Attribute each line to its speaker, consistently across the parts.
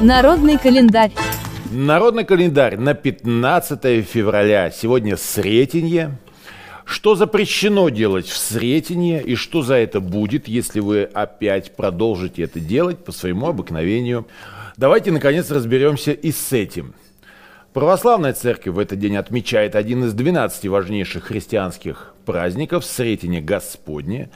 Speaker 1: Народный календарь.
Speaker 2: Народный календарь на 15 февраля. Сегодня Сретенье. Что запрещено делать в Сретенье и что за это будет, если вы опять продолжите это делать по своему обыкновению? Давайте, наконец, разберемся и с этим. Православная церковь в этот день отмечает один из 12 важнейших христианских праздников – Сретение Господне.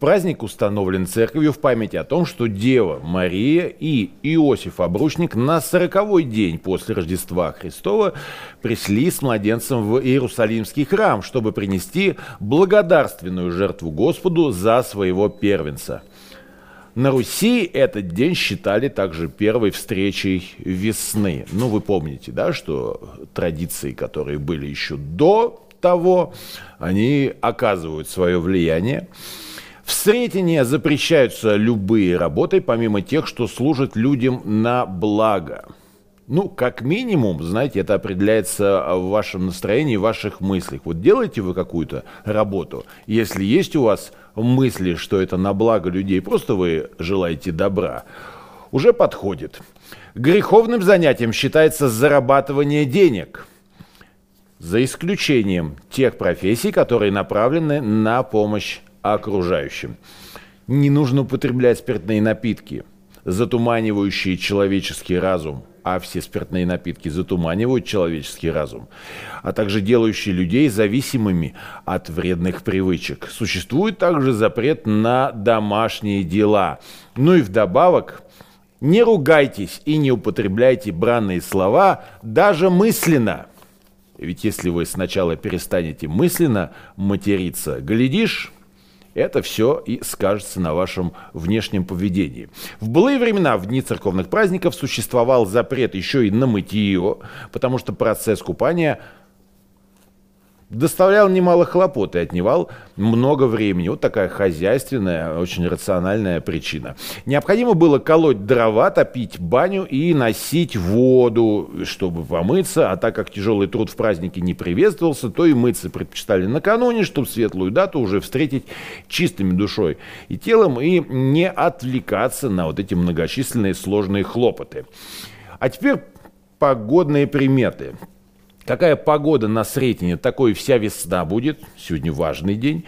Speaker 2: Праздник установлен церковью в память о том, что Дева Мария и Иосиф Обручник на сороковой день после Рождества Христова пришли с младенцем в Иерусалимский храм, чтобы принести благодарственную жертву Господу за своего первенца. На Руси этот день считали также первой встречей весны. Ну, вы помните, да, что традиции, которые были еще до того, они оказывают свое влияние. В Сретении запрещаются любые работы, помимо тех, что служат людям на благо. Ну, как минимум, знаете, это определяется в вашем настроении, в ваших мыслях. Вот делаете вы какую-то работу, если есть у вас мысли, что это на благо людей, просто вы желаете добра, уже подходит. Греховным занятием считается зарабатывание денег, за исключением тех профессий, которые направлены на помощь окружающим. Не нужно употреблять спиртные напитки, затуманивающие человеческий разум, а все спиртные напитки затуманивают человеческий разум, а также делающие людей зависимыми от вредных привычек. Существует также запрет на домашние дела. Ну и вдобавок, не ругайтесь и не употребляйте бранные слова даже мысленно. Ведь если вы сначала перестанете мысленно материться, глядишь, это все и скажется на вашем внешнем поведении. В былые времена, в дни церковных праздников, существовал запрет еще и на мытье, потому что процесс купания – доставлял немало хлопот и отнимал много времени. Вот такая хозяйственная, очень рациональная причина. Необходимо было колоть дрова, топить баню и носить воду, чтобы помыться. А так как тяжелый труд в празднике не приветствовался, то и мыться предпочитали накануне, чтобы светлую дату уже встретить чистыми душой и телом и не отвлекаться на вот эти многочисленные сложные хлопоты. А теперь погодные приметы. Какая погода на Сретене, такой вся весна будет. Сегодня важный день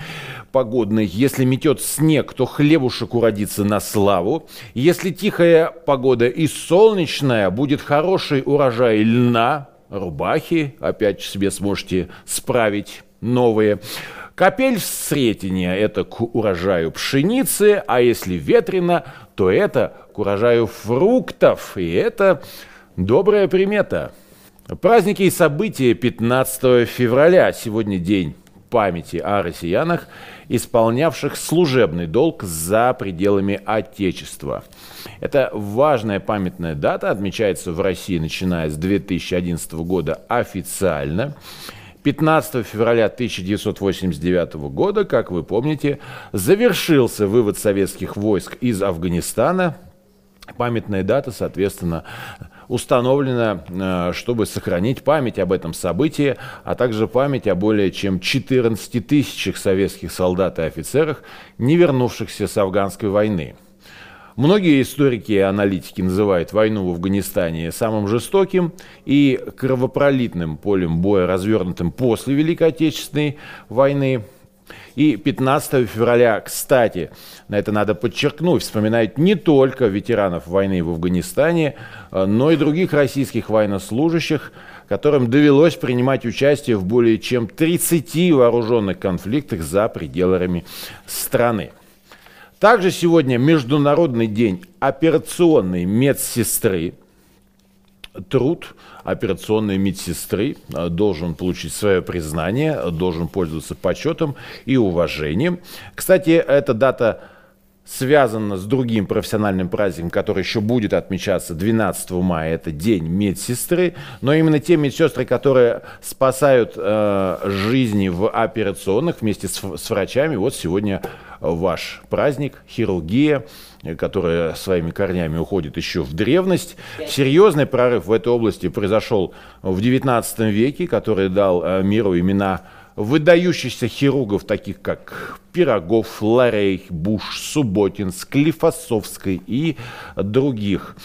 Speaker 2: погодный. Если метет снег, то хлебушек уродится на славу. Если тихая погода и солнечная, будет хороший урожай льна, рубахи. Опять себе сможете справить новые. Капель в Сретене – это к урожаю пшеницы, а если ветрено, то это к урожаю фруктов. И это добрая примета. Праздники и события 15 февраля. Сегодня день памяти о россиянах, исполнявших служебный долг за пределами Отечества. Это важная памятная дата, отмечается в России, начиная с 2011 года официально. 15 февраля 1989 года, как вы помните, завершился вывод советских войск из Афганистана. Памятная дата, соответственно, установлена, э, чтобы сохранить память об этом событии, а также память о более чем 14 тысячах советских солдат и офицерах, не вернувшихся с афганской войны. Многие историки и аналитики называют войну в Афганистане самым жестоким и кровопролитным полем боя, развернутым после Великой Отечественной войны. И 15 февраля, кстати, на это надо подчеркнуть, вспоминают не только ветеранов войны в Афганистане, э, но и других российских военнослужащих, которым довелось принимать участие в более чем 30 вооруженных конфликтах за пределами страны. Также сегодня Международный день операционной медсестры – труд операционной медсестры э, должен получить свое признание, должен пользоваться почетом и уважением. Кстати, эта дата связана с другим профессиональным праздником, который еще будет отмечаться 12 мая, это День медсестры, но именно те медсестры, которые спасают э, жизни в операционных вместе с, с врачами, вот сегодня ваш праздник, хирургия, которая своими корнями уходит еще в древность. Серьезный прорыв в этой области произошел в XIX веке, который дал э, миру имена выдающихся хирургов, таких как Пирогов, Ларей, Буш, Субботин, Склифосовской и других.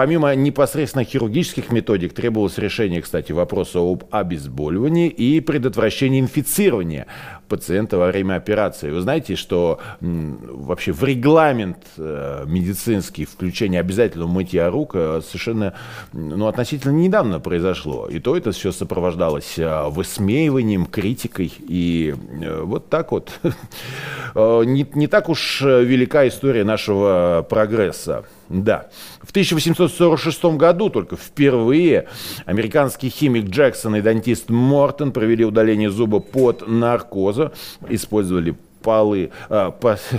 Speaker 2: Помимо непосредственно хирургических методик требовалось решение, кстати, вопроса об обезболивании и предотвращении инфицирования пациента во время операции. Вы знаете, что вообще в регламент э, медицинский включение обязательного мытья рук э, совершенно ну, относительно недавно произошло. И то это все сопровождалось э, высмеиванием, критикой. И вот так вот. Не, не так уж велика история нашего прогресса. Да. В 1846 году только впервые американский химик Джексон и дантист Мортон провели удаление зуба под наркоза, использовали полы, а,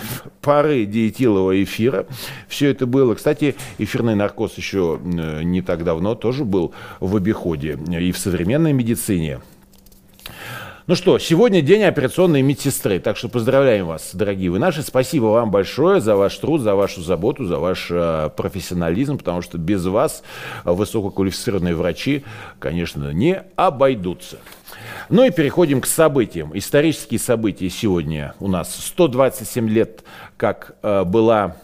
Speaker 2: пары диэтилового эфира. Все это было. Кстати, эфирный наркоз еще не так давно тоже был в обиходе и в современной медицине. Ну что, сегодня день операционной медсестры, так что поздравляем вас, дорогие вы наши. Спасибо вам большое за ваш труд, за вашу заботу, за ваш э, профессионализм, потому что без вас высококвалифицированные врачи, конечно, не обойдутся. Ну и переходим к событиям. Исторические события сегодня у нас 127 лет, как э, была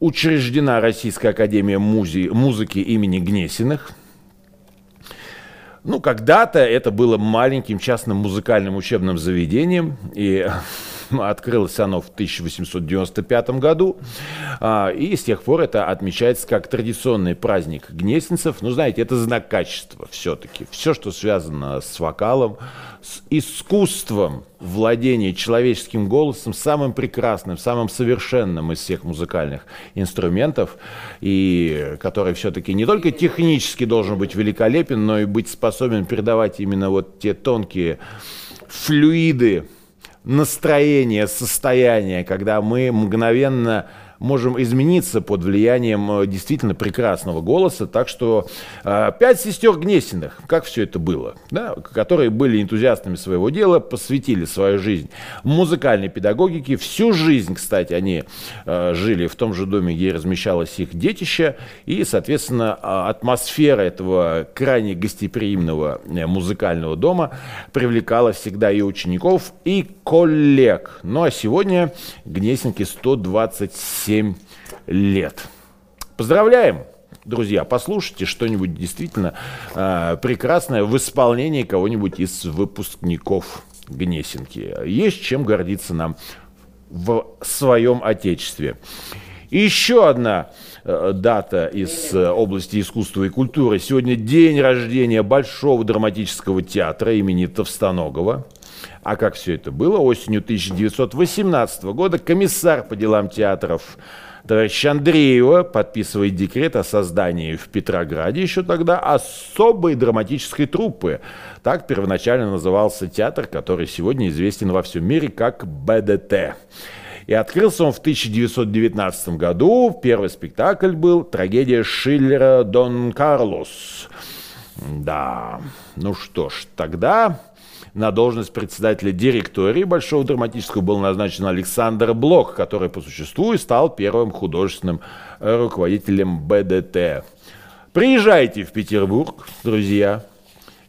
Speaker 2: учреждена Российская Академия музи- музыки имени Гнесиных – ну, когда-то это было маленьким частным музыкальным учебным заведением, и Открылось оно в 1895 году, а, и с тех пор это отмечается как традиционный праздник гнесинцев. Ну, знаете, это знак качества все-таки. Все, что связано с вокалом, с искусством владения человеческим голосом, самым прекрасным, самым совершенным из всех музыкальных инструментов, и который все-таки не только технически должен быть великолепен, но и быть способен передавать именно вот те тонкие флюиды настроение, состояние, когда мы мгновенно можем измениться под влиянием э, действительно прекрасного голоса. Так что э, пять сестер Гнесиных, как все это было, да, которые были энтузиастами своего дела, посвятили свою жизнь музыкальной педагогике. Всю жизнь, кстати, они э, жили в том же доме, где размещалось их детище. И, соответственно, атмосфера этого крайне гостеприимного музыкального дома привлекала всегда и учеников, и коллег. Ну а сегодня Гнесинки 127 7 лет. Поздравляем! Друзья, послушайте что-нибудь действительно э, прекрасное в исполнении кого-нибудь из выпускников Гнесинки. Есть чем гордиться нам в своем Отечестве. Еще одна э, дата из э, области искусства и культуры. Сегодня день рождения Большого драматического театра имени Товстоногова. А как все это было? Осенью 1918 года комиссар по делам театров товарищ Андреева подписывает декрет о создании в Петрограде еще тогда особой драматической труппы. Так первоначально назывался театр, который сегодня известен во всем мире как БДТ. И открылся он в 1919 году. Первый спектакль был трагедия Шиллера «Дон Карлос». Да, ну что ж, тогда на должность председателя директории Большого драматического был назначен Александр Блок, который по существу и стал первым художественным руководителем БДТ. Приезжайте в Петербург, друзья.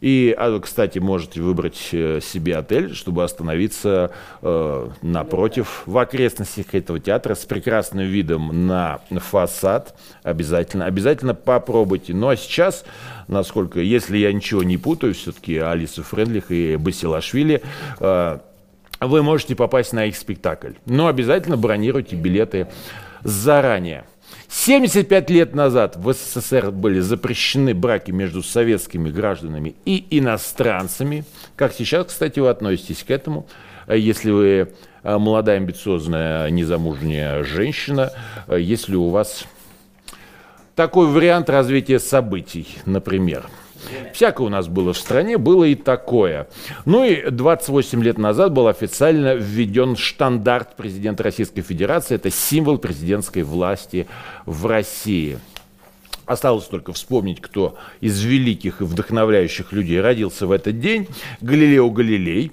Speaker 2: И, а, кстати, можете выбрать э, себе отель, чтобы остановиться э, напротив, в окрестностях этого театра с прекрасным видом на фасад. Обязательно, обязательно попробуйте. Ну а сейчас, насколько, если я ничего не путаю, все-таки Алиса Френдлих и Басилашвили, э, вы можете попасть на их спектакль. Но обязательно бронируйте билеты заранее. 75 лет назад в СССР были запрещены браки между советскими гражданами и иностранцами. Как сейчас, кстати, вы относитесь к этому? Если вы э, молодая, амбициозная, незамужняя женщина, э, если у вас такой вариант развития событий, например – Всякое у нас было в стране, было и такое. Ну и 28 лет назад был официально введен штандарт президента Российской Федерации. Это символ президентской власти в России. Осталось только вспомнить, кто из великих и вдохновляющих людей родился в этот день. Галилео Галилей,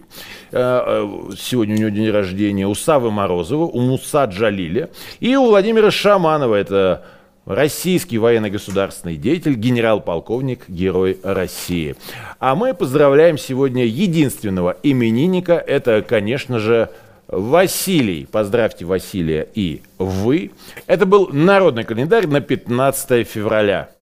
Speaker 2: э, э, сегодня у него день рождения, у Савы Морозова, у Муса Джалиля и у Владимира Шаманова, это российский военно-государственный деятель, генерал-полковник, герой России. А мы поздравляем сегодня единственного именинника, это, конечно же, Василий, поздравьте Василия и вы. Это был народный календарь на 15 февраля.